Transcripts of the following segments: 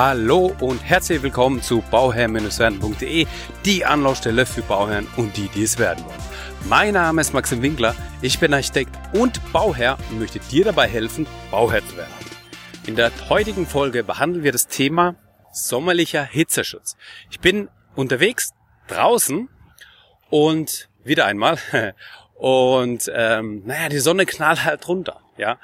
Hallo und herzlich willkommen zu bauherr-werden.de, die Anlaufstelle für Bauherren und die, die es werden wollen. Mein Name ist Maxim Winkler, ich bin Architekt und Bauherr und möchte dir dabei helfen, Bauherr zu werden. In der heutigen Folge behandeln wir das Thema sommerlicher Hitzeschutz. Ich bin unterwegs draußen und wieder einmal und ähm, naja, die Sonne knallt halt runter, ja.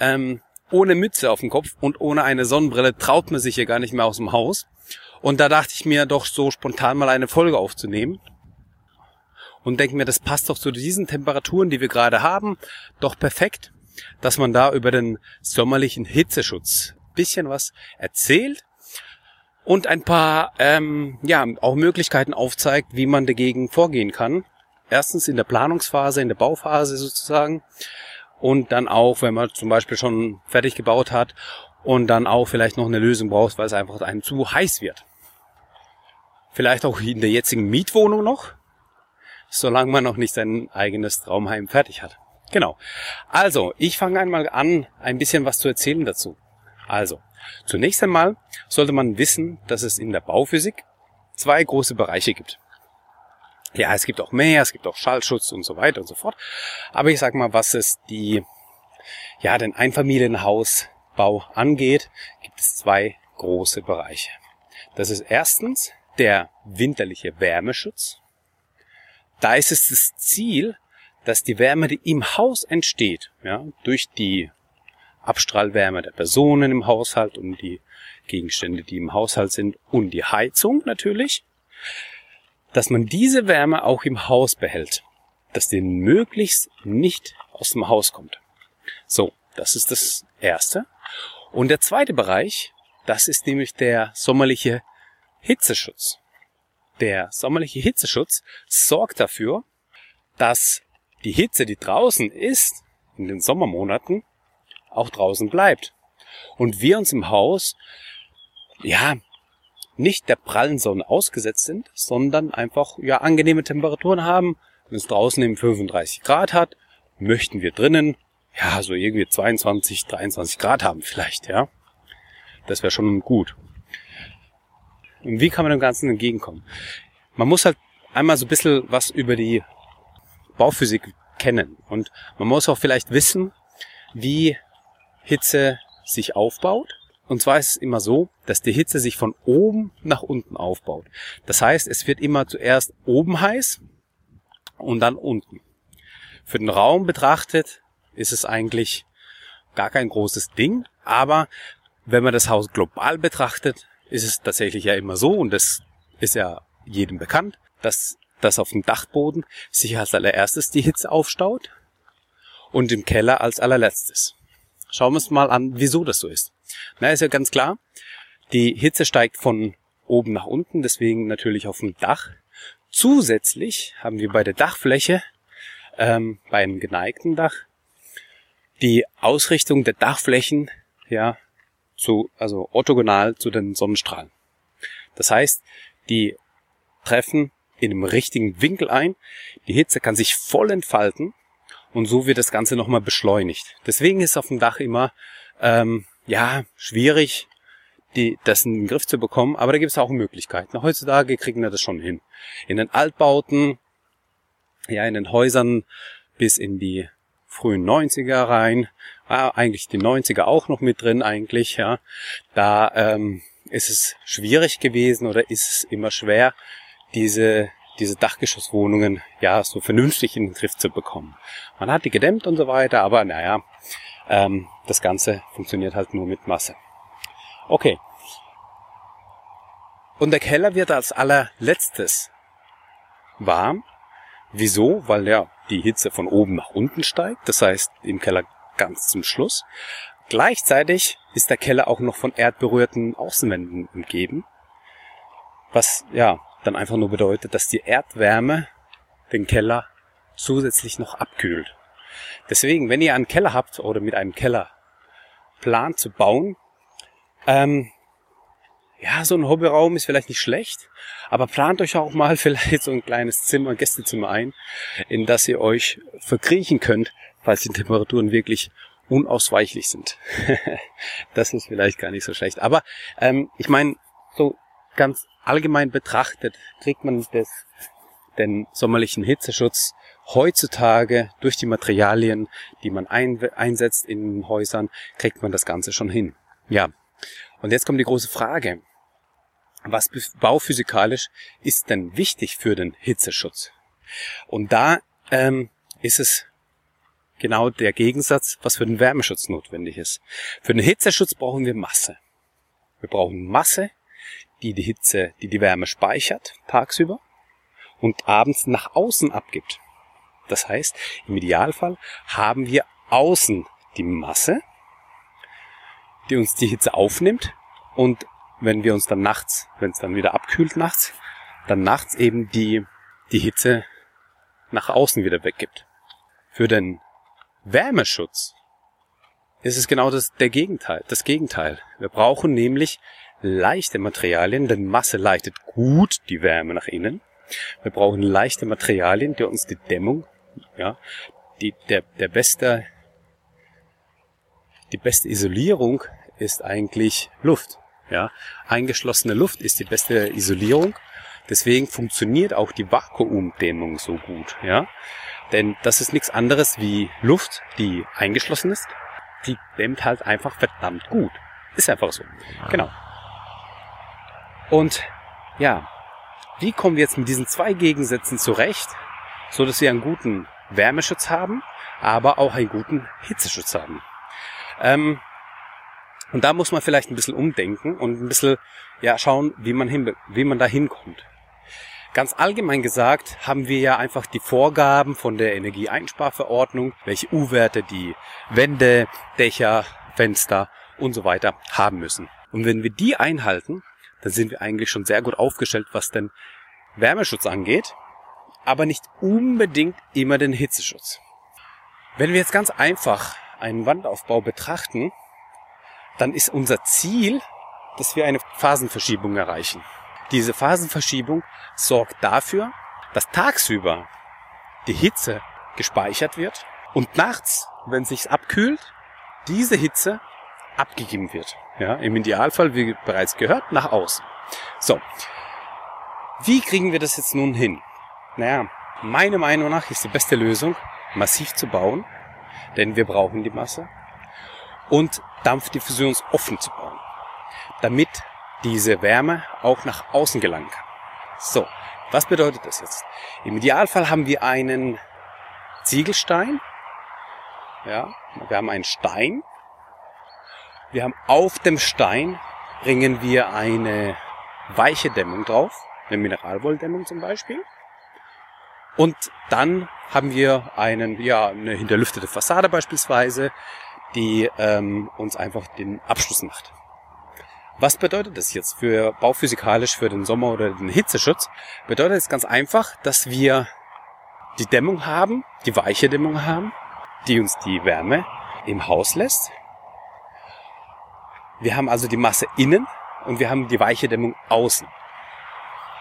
Ähm, ohne Mütze auf dem Kopf und ohne eine Sonnenbrille traut man sich hier gar nicht mehr aus dem Haus. Und da dachte ich mir doch so spontan mal eine Folge aufzunehmen. Und denke mir, das passt doch zu diesen Temperaturen, die wir gerade haben, doch perfekt, dass man da über den sommerlichen Hitzeschutz bisschen was erzählt und ein paar ähm, ja auch Möglichkeiten aufzeigt, wie man dagegen vorgehen kann. Erstens in der Planungsphase, in der Bauphase sozusagen und dann auch, wenn man zum Beispiel schon fertig gebaut hat und dann auch vielleicht noch eine Lösung braucht, weil es einfach einem zu heiß wird. Vielleicht auch in der jetzigen Mietwohnung noch, solange man noch nicht sein eigenes Traumheim fertig hat. Genau. Also, ich fange einmal an, ein bisschen was zu erzählen dazu. Also, zunächst einmal sollte man wissen, dass es in der Bauphysik zwei große Bereiche gibt. Ja, es gibt auch mehr, es gibt auch Schallschutz und so weiter und so fort. Aber ich sag mal, was es die, ja, den Einfamilienhausbau angeht, gibt es zwei große Bereiche. Das ist erstens der winterliche Wärmeschutz. Da ist es das Ziel, dass die Wärme, die im Haus entsteht, ja, durch die Abstrahlwärme der Personen im Haushalt und die Gegenstände, die im Haushalt sind und die Heizung natürlich, dass man diese Wärme auch im Haus behält, dass die möglichst nicht aus dem Haus kommt. So, das ist das Erste. Und der zweite Bereich, das ist nämlich der sommerliche Hitzeschutz. Der sommerliche Hitzeschutz sorgt dafür, dass die Hitze, die draußen ist, in den Sommermonaten, auch draußen bleibt. Und wir uns im Haus, ja, nicht der prallen Sonne ausgesetzt sind, sondern einfach ja angenehme Temperaturen haben. Wenn es draußen eben 35 Grad hat, möchten wir drinnen ja so irgendwie 22, 23 Grad haben vielleicht, ja. Das wäre schon gut. Und wie kann man dem Ganzen entgegenkommen? Man muss halt einmal so ein bisschen was über die Bauphysik kennen und man muss auch vielleicht wissen, wie Hitze sich aufbaut und zwar ist es immer so, dass die Hitze sich von oben nach unten aufbaut. Das heißt, es wird immer zuerst oben heiß und dann unten. Für den Raum betrachtet ist es eigentlich gar kein großes Ding, aber wenn man das Haus global betrachtet, ist es tatsächlich ja immer so und das ist ja jedem bekannt, dass das auf dem Dachboden sich als allererstes die Hitze aufstaut und im Keller als allerletztes. Schauen wir uns mal an, wieso das so ist. Na, ist ja ganz klar. Die Hitze steigt von oben nach unten, deswegen natürlich auf dem Dach. Zusätzlich haben wir bei der Dachfläche, ähm, beim geneigten Dach, die Ausrichtung der Dachflächen, ja, zu, also orthogonal zu den Sonnenstrahlen. Das heißt, die treffen in einem richtigen Winkel ein. Die Hitze kann sich voll entfalten und so wird das Ganze nochmal beschleunigt. Deswegen ist auf dem Dach immer ähm, ja, schwierig, die, das in den Griff zu bekommen, aber da gibt es auch Möglichkeiten. Heutzutage kriegen wir das schon hin. In den Altbauten, ja, in den Häusern bis in die frühen 90er rein, ja, eigentlich die 90er auch noch mit drin eigentlich, ja. Da ähm, ist es schwierig gewesen oder ist es immer schwer, diese diese Dachgeschosswohnungen ja so vernünftig in den Griff zu bekommen. Man hat die gedämmt und so weiter, aber naja, ähm, das Ganze funktioniert halt nur mit Masse. Okay. Und der Keller wird als allerletztes warm. Wieso? Weil ja die Hitze von oben nach unten steigt. Das heißt, im Keller ganz zum Schluss. Gleichzeitig ist der Keller auch noch von erdberührten Außenwänden umgeben. Was ja dann einfach nur bedeutet, dass die Erdwärme den Keller zusätzlich noch abkühlt. Deswegen, wenn ihr einen Keller habt oder mit einem Keller plant zu bauen, ähm, ja, so ein Hobbyraum ist vielleicht nicht schlecht, aber plant euch auch mal vielleicht so ein kleines Zimmer, Gästezimmer ein, in das ihr euch verkriechen könnt, falls die Temperaturen wirklich unausweichlich sind. Das ist vielleicht gar nicht so schlecht. Aber ähm, ich meine, so ganz allgemein betrachtet kriegt man das, den sommerlichen Hitzeschutz heutzutage durch die Materialien, die man ein, einsetzt in Häusern, kriegt man das Ganze schon hin. Ja. Und jetzt kommt die große Frage. Was bauphysikalisch ist denn wichtig für den Hitzeschutz? Und da ähm, ist es genau der Gegensatz, was für den Wärmeschutz notwendig ist. Für den Hitzeschutz brauchen wir Masse. Wir brauchen Masse, die die Hitze, die die Wärme speichert tagsüber und abends nach außen abgibt. Das heißt, im Idealfall haben wir außen die Masse, die uns die Hitze aufnimmt und wenn wir uns dann nachts, wenn es dann wieder abkühlt nachts, dann nachts eben die, die Hitze nach außen wieder weggibt. Für den Wärmeschutz ist es genau das, der Gegenteil, das Gegenteil. Wir brauchen nämlich leichte Materialien, denn Masse leitet gut die Wärme nach innen. Wir brauchen leichte Materialien, die uns die Dämmung, ja, die, der, der beste, die beste Isolierung ist eigentlich Luft. Ja, eingeschlossene Luft ist die beste Isolierung. Deswegen funktioniert auch die Vakuumdämmung so gut. Ja, denn das ist nichts anderes wie Luft, die eingeschlossen ist. Die dämmt halt einfach verdammt gut. Ist einfach so. Genau. Und ja, wie kommen wir jetzt mit diesen zwei Gegensätzen zurecht, so dass wir einen guten Wärmeschutz haben, aber auch einen guten Hitzeschutz haben? Ähm, und da muss man vielleicht ein bisschen umdenken und ein bisschen ja schauen, wie man hin, wie man da hinkommt. Ganz allgemein gesagt haben wir ja einfach die Vorgaben von der Energieeinsparverordnung, welche U-Werte die Wände, Dächer, Fenster und so weiter haben müssen. Und wenn wir die einhalten, dann sind wir eigentlich schon sehr gut aufgestellt, was den Wärmeschutz angeht, aber nicht unbedingt immer den Hitzeschutz. Wenn wir jetzt ganz einfach einen Wandaufbau betrachten, dann ist unser Ziel, dass wir eine Phasenverschiebung erreichen. Diese Phasenverschiebung sorgt dafür, dass tagsüber die Hitze gespeichert wird und nachts, wenn es sich abkühlt, diese Hitze abgegeben wird. Ja, im Idealfall, wie bereits gehört, nach außen. So. Wie kriegen wir das jetzt nun hin? Naja, meiner Meinung nach ist die beste Lösung, massiv zu bauen, denn wir brauchen die Masse und dampfdiffusionsoffen zu bauen, damit diese Wärme auch nach außen gelangen kann. So, was bedeutet das jetzt? Im Idealfall haben wir einen Ziegelstein. Ja, wir haben einen Stein. Wir haben auf dem Stein bringen wir eine weiche Dämmung drauf, eine Mineralwolldämmung zum Beispiel. Und dann haben wir einen, ja, eine hinterlüftete Fassade beispielsweise, die ähm, uns einfach den Abschluss macht. Was bedeutet das jetzt für bauphysikalisch für den Sommer oder den Hitzeschutz? Bedeutet es ganz einfach, dass wir die Dämmung haben, die weiche Dämmung haben, die uns die Wärme im Haus lässt. Wir haben also die Masse innen und wir haben die weiche Dämmung außen.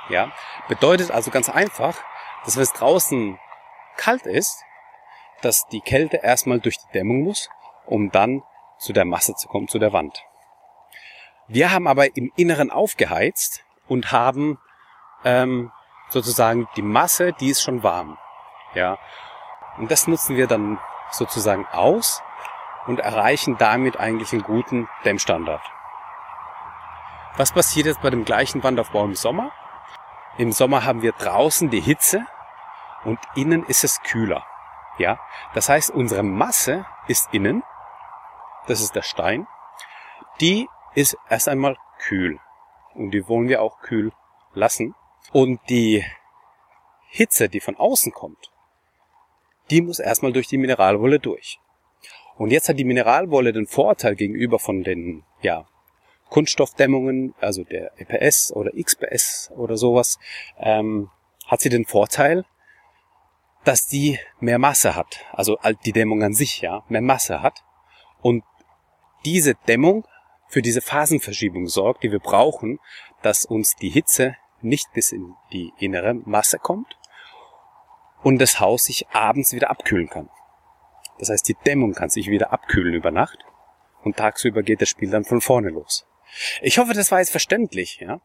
Ja, bedeutet also ganz einfach, dass wenn es draußen kalt ist, dass die Kälte erstmal durch die Dämmung muss, um dann zu der Masse zu kommen, zu der Wand. Wir haben aber im Inneren aufgeheizt und haben ähm, sozusagen die Masse, die ist schon warm. Ja. Und das nutzen wir dann sozusagen aus und erreichen damit eigentlich einen guten Dämmstandard. Was passiert jetzt bei dem gleichen Wandaufbau im Sommer? Im Sommer haben wir draußen die Hitze und innen ist es kühler. Ja, das heißt, unsere Masse ist innen. Das ist der Stein. Die ist erst einmal kühl. Und die wollen wir auch kühl lassen. Und die Hitze, die von außen kommt, die muss erstmal durch die Mineralwolle durch. Und jetzt hat die Mineralwolle den Vorteil gegenüber von den ja, Kunststoffdämmungen, also der EPS oder XPS oder sowas, ähm, hat sie den Vorteil, dass die mehr Masse hat. Also die Dämmung an sich, ja, mehr Masse hat. Und diese Dämmung für diese Phasenverschiebung sorgt, die wir brauchen, dass uns die Hitze nicht bis in die innere Masse kommt und das Haus sich abends wieder abkühlen kann. Das heißt, die Dämmung kann sich wieder abkühlen über Nacht und tagsüber geht das Spiel dann von vorne los. Ich hoffe, das war jetzt verständlich. Ja?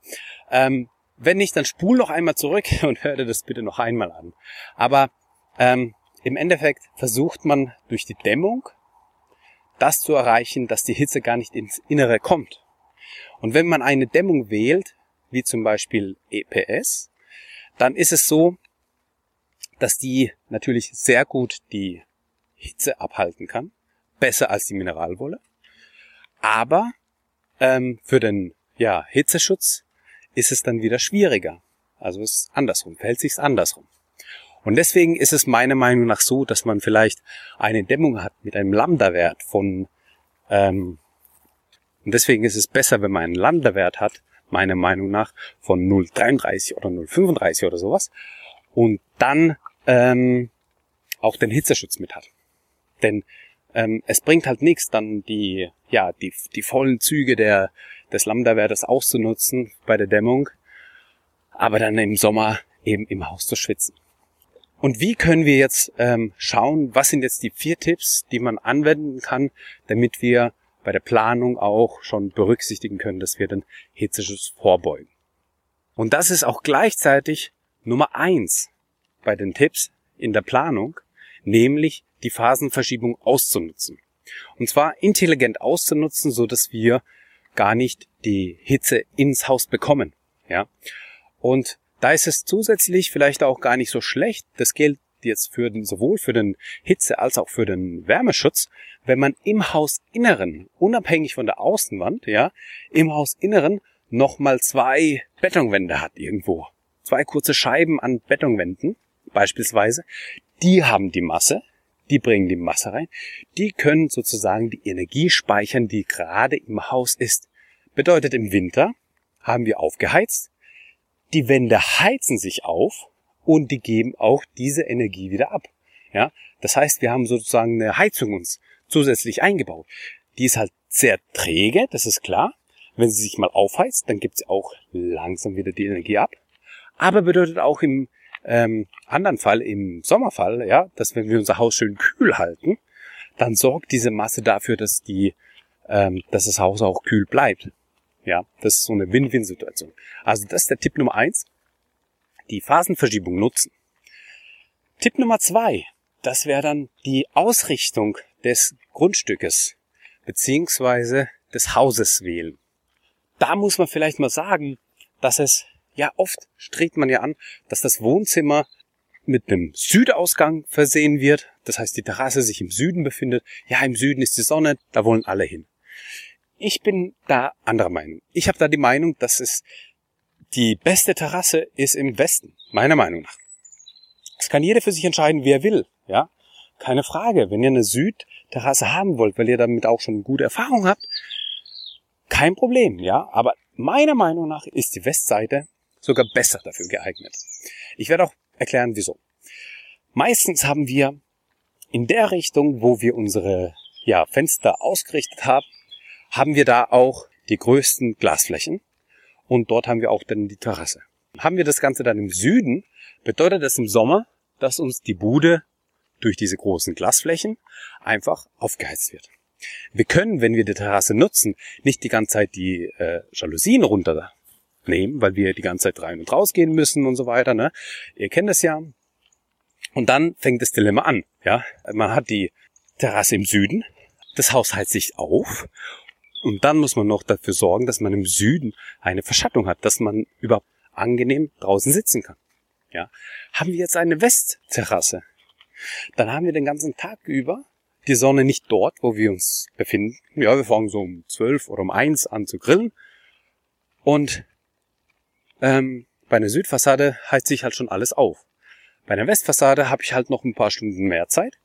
Ähm, wenn nicht, dann spul noch einmal zurück und hör dir das bitte noch einmal an. Aber ähm, im Endeffekt versucht man durch die Dämmung das zu erreichen, dass die Hitze gar nicht ins Innere kommt. Und wenn man eine Dämmung wählt, wie zum Beispiel EPS, dann ist es so, dass die natürlich sehr gut die Hitze abhalten kann, besser als die Mineralwolle. Aber ähm, für den ja, Hitzeschutz ist es dann wieder schwieriger. Also es ist andersrum, verhält sich andersrum. Und deswegen ist es meiner Meinung nach so, dass man vielleicht eine Dämmung hat mit einem Lambda-Wert von, ähm, und deswegen ist es besser, wenn man einen Lambda-Wert hat, meiner Meinung nach, von 0,33 oder 0,35 oder sowas, und dann ähm, auch den Hitzeschutz mit hat. Denn ähm, es bringt halt nichts, dann die, ja, die, die vollen Züge der, des Lambda-Wertes auszunutzen bei der Dämmung, aber dann im Sommer eben im Haus zu schwitzen. Und wie können wir jetzt ähm, schauen, was sind jetzt die vier Tipps, die man anwenden kann, damit wir bei der Planung auch schon berücksichtigen können, dass wir den Hitzeschutz vorbeugen. Und das ist auch gleichzeitig Nummer eins bei den Tipps in der Planung, nämlich die Phasenverschiebung auszunutzen. Und zwar intelligent auszunutzen, so dass wir gar nicht die Hitze ins Haus bekommen. Ja. Und da ist es zusätzlich vielleicht auch gar nicht so schlecht. Das gilt jetzt für den, sowohl für den Hitze als auch für den Wärmeschutz, wenn man im Hausinneren, unabhängig von der Außenwand, ja, im Hausinneren nochmal zwei Betonwände hat irgendwo. Zwei kurze Scheiben an Betonwänden, beispielsweise. Die haben die Masse, die bringen die Masse rein. Die können sozusagen die Energie speichern, die gerade im Haus ist. Bedeutet im Winter haben wir aufgeheizt, die Wände heizen sich auf und die geben auch diese Energie wieder ab. Ja, das heißt, wir haben sozusagen eine Heizung uns zusätzlich eingebaut. Die ist halt sehr träge, das ist klar. Wenn sie sich mal aufheizt, dann gibt sie auch langsam wieder die Energie ab. Aber bedeutet auch im ähm, anderen Fall, im Sommerfall, ja, dass wenn wir unser Haus schön kühl halten, dann sorgt diese Masse dafür, dass die, ähm, dass das Haus auch kühl bleibt. Ja, das ist so eine Win-Win-Situation. Also das ist der Tipp Nummer eins. Die Phasenverschiebung nutzen. Tipp Nummer zwei, das wäre dann die Ausrichtung des Grundstückes beziehungsweise des Hauses wählen. Da muss man vielleicht mal sagen, dass es ja oft strebt man ja an, dass das Wohnzimmer mit einem Südausgang versehen wird. Das heißt, die Terrasse sich im Süden befindet. Ja, im Süden ist die Sonne, da wollen alle hin. Ich bin da anderer Meinung. Ich habe da die Meinung, dass es die beste Terrasse ist im Westen, meiner Meinung nach. Das kann jeder für sich entscheiden, wer will, ja. Keine Frage. Wenn ihr eine Südterrasse haben wollt, weil ihr damit auch schon gute Erfahrung habt, kein Problem, ja. Aber meiner Meinung nach ist die Westseite sogar besser dafür geeignet. Ich werde auch erklären, wieso. Meistens haben wir in der Richtung, wo wir unsere ja, Fenster ausgerichtet haben, haben wir da auch die größten Glasflächen und dort haben wir auch dann die Terrasse. Haben wir das Ganze dann im Süden, bedeutet das im Sommer, dass uns die Bude durch diese großen Glasflächen einfach aufgeheizt wird. Wir können, wenn wir die Terrasse nutzen, nicht die ganze Zeit die äh, Jalousien runternehmen, weil wir die ganze Zeit rein und raus gehen müssen und so weiter. Ne? Ihr kennt das ja. Und dann fängt das Dilemma an. Ja, man hat die Terrasse im Süden, das Haus heizt sich auf und dann muss man noch dafür sorgen, dass man im Süden eine Verschattung hat, dass man überhaupt angenehm draußen sitzen kann. Ja. Haben wir jetzt eine Westterrasse, dann haben wir den ganzen Tag über die Sonne nicht dort, wo wir uns befinden. Ja, wir fangen so um zwölf oder um eins an zu grillen. Und ähm, bei einer Südfassade heizt sich halt schon alles auf. Bei einer Westfassade habe ich halt noch ein paar Stunden mehr Zeit,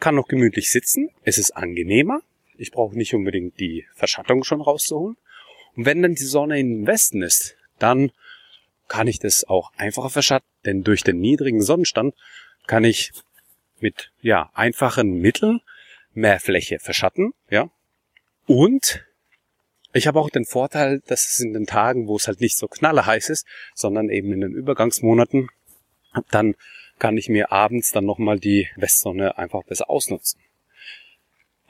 kann noch gemütlich sitzen, es ist angenehmer ich brauche nicht unbedingt die Verschattung schon rauszuholen. Und wenn dann die Sonne im Westen ist, dann kann ich das auch einfacher verschatten, denn durch den niedrigen Sonnenstand kann ich mit ja einfachen Mitteln mehr Fläche verschatten, ja. Und ich habe auch den Vorteil, dass es in den Tagen, wo es halt nicht so knallerheiß ist, sondern eben in den Übergangsmonaten, dann kann ich mir abends dann nochmal die Westsonne einfach besser ausnutzen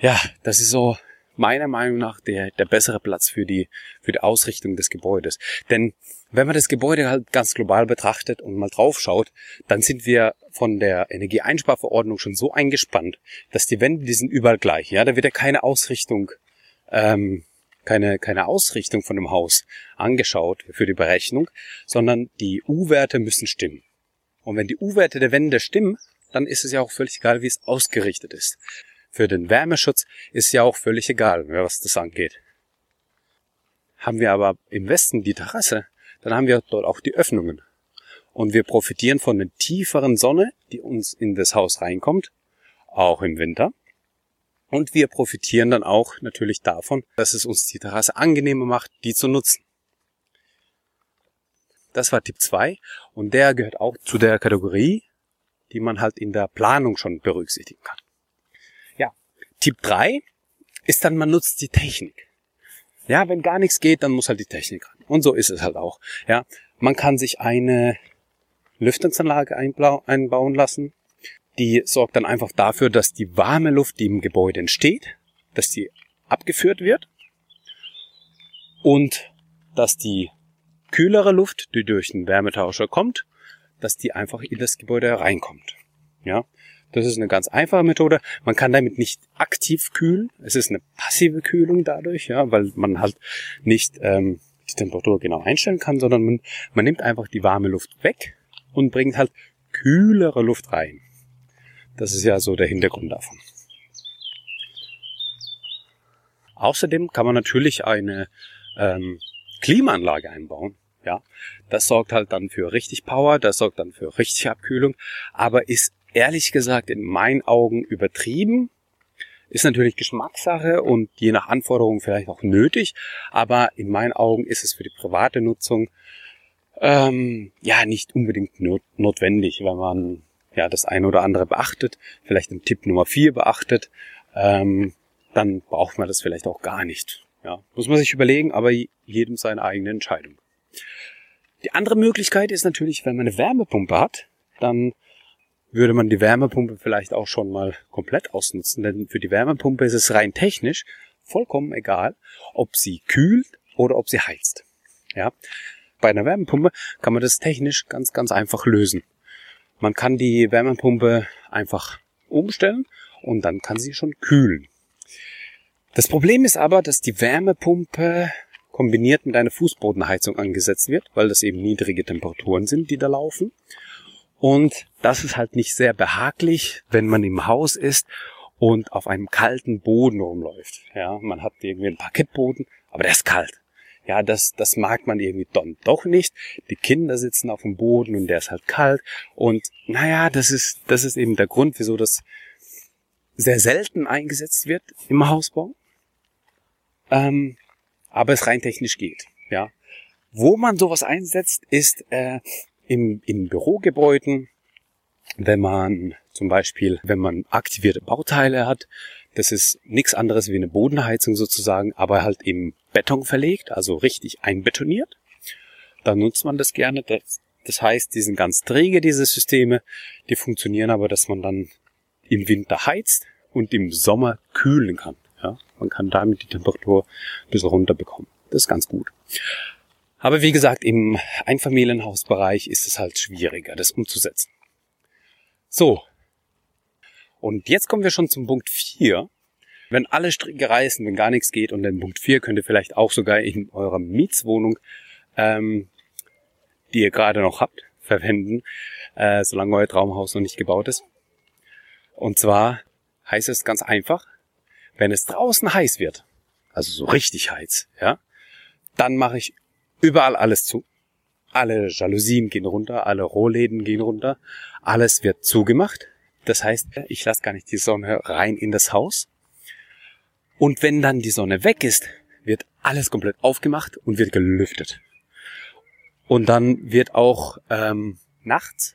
ja, das ist so meiner Meinung nach der, der bessere Platz für die, für die Ausrichtung des Gebäudes. Denn wenn man das Gebäude halt ganz global betrachtet und mal drauf schaut, dann sind wir von der Energieeinsparverordnung schon so eingespannt, dass die Wände, die sind überall gleich. Ja, da wird ja keine Ausrichtung, ähm, keine, keine Ausrichtung von dem Haus angeschaut für die Berechnung, sondern die U-Werte müssen stimmen. Und wenn die U-Werte der Wände stimmen, dann ist es ja auch völlig egal, wie es ausgerichtet ist. Für den Wärmeschutz ist ja auch völlig egal, was das angeht. Haben wir aber im Westen die Terrasse, dann haben wir dort auch die Öffnungen. Und wir profitieren von der tieferen Sonne, die uns in das Haus reinkommt, auch im Winter. Und wir profitieren dann auch natürlich davon, dass es uns die Terrasse angenehmer macht, die zu nutzen. Das war Tipp 2 und der gehört auch zu der Kategorie, die man halt in der Planung schon berücksichtigen kann. Ja, Tipp 3 ist dann, man nutzt die Technik. Ja, wenn gar nichts geht, dann muss halt die Technik ran. Und so ist es halt auch. Ja, man kann sich eine Lüftungsanlage einbauen lassen. Die sorgt dann einfach dafür, dass die warme Luft, die im Gebäude entsteht, dass die abgeführt wird und dass die kühlere Luft, die durch den Wärmetauscher kommt, dass die einfach in das Gebäude reinkommt. Ja, das ist eine ganz einfache Methode. Man kann damit nicht aktiv kühlen. Es ist eine passive Kühlung dadurch, ja, weil man halt nicht ähm, die Temperatur genau einstellen kann, sondern man, man nimmt einfach die warme Luft weg und bringt halt kühlere Luft rein. Das ist ja so der Hintergrund davon. Außerdem kann man natürlich eine ähm, Klimaanlage einbauen. Ja, das sorgt halt dann für richtig Power, das sorgt dann für richtig Abkühlung, aber ist ehrlich gesagt in meinen Augen übertrieben. Ist natürlich Geschmackssache und je nach Anforderung vielleicht auch nötig, aber in meinen Augen ist es für die private Nutzung ähm, ja nicht unbedingt not notwendig, wenn man ja das eine oder andere beachtet, vielleicht den Tipp Nummer vier beachtet, ähm, dann braucht man das vielleicht auch gar nicht. Ja, muss man sich überlegen, aber jedem seine eigene Entscheidung. Die andere Möglichkeit ist natürlich, wenn man eine Wärmepumpe hat, dann würde man die Wärmepumpe vielleicht auch schon mal komplett ausnutzen, denn für die Wärmepumpe ist es rein technisch vollkommen egal, ob sie kühlt oder ob sie heizt. Ja, bei einer Wärmepumpe kann man das technisch ganz, ganz einfach lösen. Man kann die Wärmepumpe einfach umstellen und dann kann sie schon kühlen. Das Problem ist aber, dass die Wärmepumpe kombiniert mit einer Fußbodenheizung angesetzt wird, weil das eben niedrige Temperaturen sind, die da laufen. Und das ist halt nicht sehr behaglich, wenn man im Haus ist und auf einem kalten Boden rumläuft. Ja, man hat irgendwie einen Parkettboden, aber der ist kalt. Ja, das, das mag man irgendwie dann doch nicht. Die Kinder sitzen auf dem Boden und der ist halt kalt. Und naja, das ist, das ist eben der Grund, wieso das sehr selten eingesetzt wird im Hausbau. Ähm, aber es rein technisch geht. Ja, wo man sowas einsetzt, ist äh, im, in Bürogebäuden, wenn man zum Beispiel, wenn man aktivierte Bauteile hat, das ist nichts anderes wie eine Bodenheizung sozusagen, aber halt im Beton verlegt, also richtig einbetoniert. Dann nutzt man das gerne. Das, das heißt, die sind ganz träge, diese Systeme. Die funktionieren aber, dass man dann im Winter heizt und im Sommer kühlen kann. Ja, man kann damit die Temperatur ein bisschen runterbekommen. Das ist ganz gut. Aber wie gesagt, im Einfamilienhausbereich ist es halt schwieriger, das umzusetzen. So. Und jetzt kommen wir schon zum Punkt 4. Wenn alle Stricke reißen, wenn gar nichts geht, und den Punkt 4 könnt ihr vielleicht auch sogar in eurer Mietswohnung, ähm, die ihr gerade noch habt, verwenden, äh, solange euer Traumhaus noch nicht gebaut ist. Und zwar heißt es ganz einfach, wenn es draußen heiß wird, also so richtig heiß, ja, dann mache ich überall alles zu. Alle Jalousien gehen runter, alle Rohläden gehen runter, alles wird zugemacht. Das heißt, ich lasse gar nicht die Sonne rein in das Haus. Und wenn dann die Sonne weg ist, wird alles komplett aufgemacht und wird gelüftet. Und dann wird auch ähm, nachts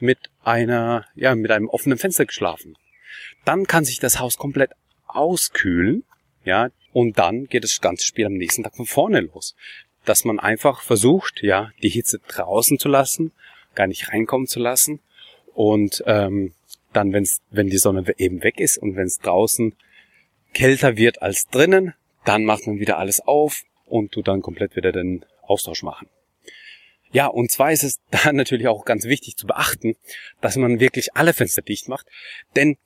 mit einer, ja, mit einem offenen Fenster geschlafen. Dann kann sich das Haus komplett auskühlen, ja, und dann geht das ganze Spiel am nächsten Tag von vorne los dass man einfach versucht, ja, die Hitze draußen zu lassen, gar nicht reinkommen zu lassen und ähm, dann, wenn's, wenn die Sonne eben weg ist und wenn es draußen kälter wird als drinnen, dann macht man wieder alles auf und tut dann komplett wieder den Austausch machen. Ja, und zwar ist es da natürlich auch ganz wichtig zu beachten, dass man wirklich alle Fenster dicht macht, denn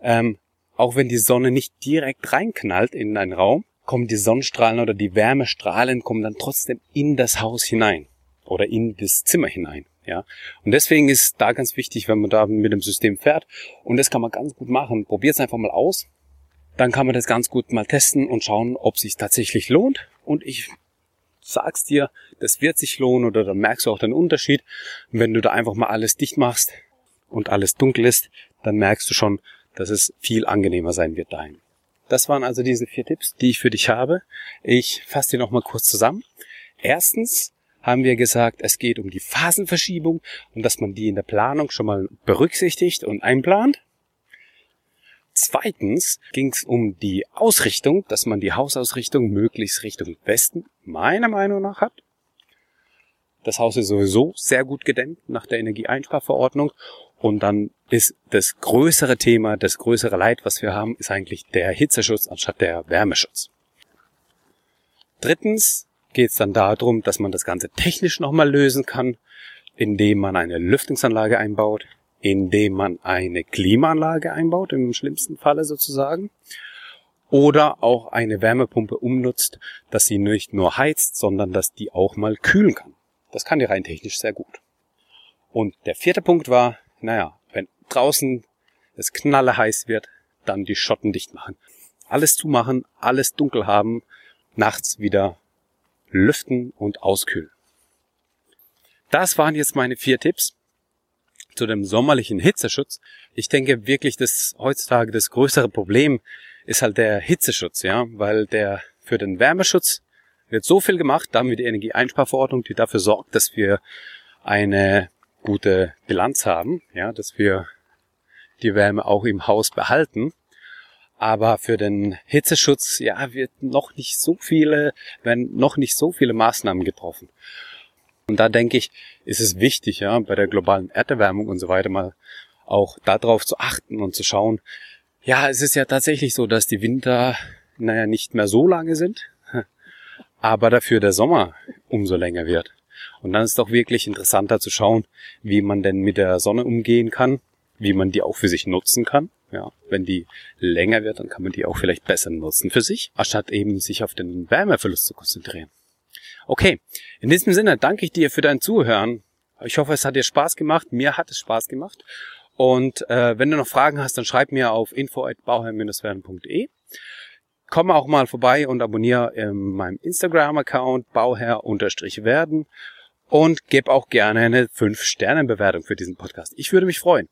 ähm, auch wenn die Sonne nicht direkt reinknallt in einen Raum, kommen die Sonnenstrahlen oder die Wärmestrahlen kommen dann trotzdem in das Haus hinein oder in das Zimmer hinein. Ja, und deswegen ist da ganz wichtig, wenn man da mit dem System fährt, und das kann man ganz gut machen. Probiert es einfach mal aus. Dann kann man das ganz gut mal testen und schauen, ob es sich tatsächlich lohnt. Und ich sag's dir, das wird sich lohnen oder dann merkst du auch den Unterschied. wenn du da einfach mal alles dicht machst und alles dunkel ist, dann merkst du schon, dass es viel angenehmer sein wird dahin. Das waren also diese vier Tipps, die ich für dich habe. Ich fasse die nochmal kurz zusammen. Erstens haben wir gesagt, es geht um die Phasenverschiebung und dass man die in der Planung schon mal berücksichtigt und einplant. Zweitens ging es um die Ausrichtung, dass man die Hausausrichtung möglichst Richtung Westen meiner Meinung nach hat. Das Haus ist sowieso sehr gut gedämmt nach der Energieeinsparverordnung und dann ist das größere Thema, das größere Leid, was wir haben, ist eigentlich der Hitzeschutz anstatt der Wärmeschutz. Drittens geht es dann darum, dass man das Ganze technisch nochmal lösen kann, indem man eine Lüftungsanlage einbaut, indem man eine Klimaanlage einbaut, im schlimmsten Falle sozusagen, oder auch eine Wärmepumpe umnutzt, dass sie nicht nur heizt, sondern dass die auch mal kühlen kann. Das kann die rein technisch sehr gut. Und der vierte Punkt war, naja, wenn draußen es knalle heiß wird, dann die Schotten dicht machen. Alles zumachen, alles dunkel haben, nachts wieder lüften und auskühlen. Das waren jetzt meine vier Tipps zu dem sommerlichen Hitzeschutz. Ich denke wirklich, dass heutzutage das größere Problem ist halt der Hitzeschutz, ja, weil der für den Wärmeschutz wird so viel gemacht, da haben wir die Energieeinsparverordnung, die dafür sorgt, dass wir eine gute Bilanz haben, ja, dass wir die Wärme auch im Haus behalten. Aber für den Hitzeschutz, ja, wird noch nicht so viele, werden noch nicht so viele Maßnahmen getroffen. Und da denke ich, ist es wichtig, ja, bei der globalen Erderwärmung und so weiter mal auch darauf zu achten und zu schauen. Ja, es ist ja tatsächlich so, dass die Winter, naja, nicht mehr so lange sind, aber dafür der Sommer umso länger wird. Und dann ist doch wirklich interessanter zu schauen, wie man denn mit der Sonne umgehen kann, wie man die auch für sich nutzen kann. Ja, wenn die länger wird, dann kann man die auch vielleicht besser nutzen für sich, anstatt eben sich auf den Wärmeverlust zu konzentrieren. Okay, in diesem Sinne danke ich dir für dein Zuhören. Ich hoffe, es hat dir Spaß gemacht. Mir hat es Spaß gemacht. Und äh, wenn du noch Fragen hast, dann schreib mir auf info@bauherr-werden.de. Komm auch mal vorbei und abonniere in meinem Instagram-Account bauherr-werden und gib auch gerne eine 5-Sterne-Bewertung für diesen Podcast. Ich würde mich freuen.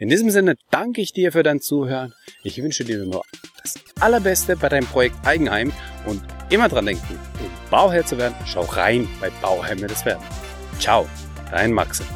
In diesem Sinne danke ich dir für dein Zuhören. Ich wünsche dir nur das Allerbeste bei deinem Projekt Eigenheim und immer dran denken, um Bauherr zu werden, schau rein bei Bauherr das werden. Ciao, dein Maxim.